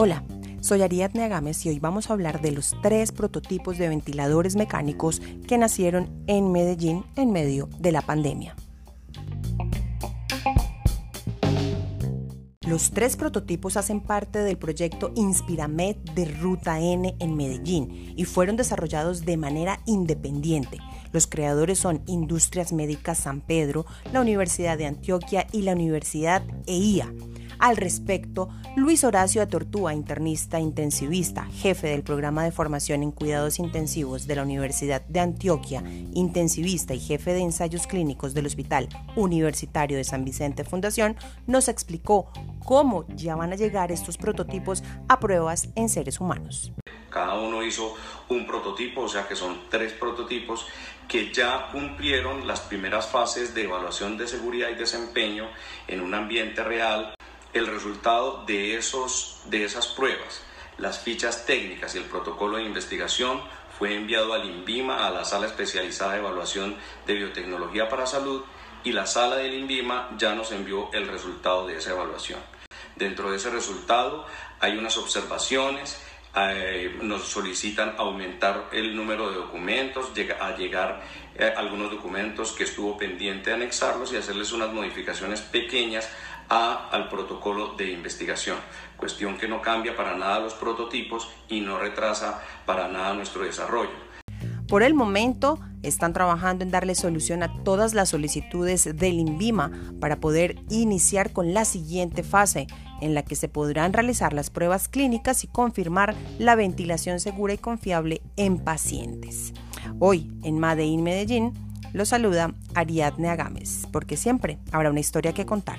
Hola, soy Ariadne Agames y hoy vamos a hablar de los tres prototipos de ventiladores mecánicos que nacieron en Medellín en medio de la pandemia. Los tres prototipos hacen parte del proyecto Inspiramed de Ruta N en Medellín y fueron desarrollados de manera independiente. Los creadores son Industrias Médicas San Pedro, la Universidad de Antioquia y la Universidad EIA. Al respecto, Luis Horacio Atortúa, internista intensivista, jefe del programa de formación en cuidados intensivos de la Universidad de Antioquia, intensivista y jefe de ensayos clínicos del Hospital Universitario de San Vicente Fundación, nos explicó cómo ya van a llegar estos prototipos a pruebas en seres humanos. Cada uno hizo un prototipo, o sea que son tres prototipos que ya cumplieron las primeras fases de evaluación de seguridad y desempeño en un ambiente real el resultado de, esos, de esas pruebas, las fichas técnicas y el protocolo de investigación fue enviado al INVIMA, a la sala especializada de evaluación de biotecnología para salud, y la sala del INVIMA ya nos envió el resultado de esa evaluación. Dentro de ese resultado hay unas observaciones, eh, nos solicitan aumentar el número de documentos, a llegar eh, algunos documentos que estuvo pendiente de anexarlos y hacerles unas modificaciones pequeñas a, al protocolo de investigación, cuestión que no cambia para nada los prototipos y no retrasa para nada nuestro desarrollo. Por el momento, están trabajando en darle solución a todas las solicitudes del INVIMA para poder iniciar con la siguiente fase, en la que se podrán realizar las pruebas clínicas y confirmar la ventilación segura y confiable en pacientes. Hoy, en Madein Medellín, lo saluda Ariadne Agames, porque siempre habrá una historia que contar.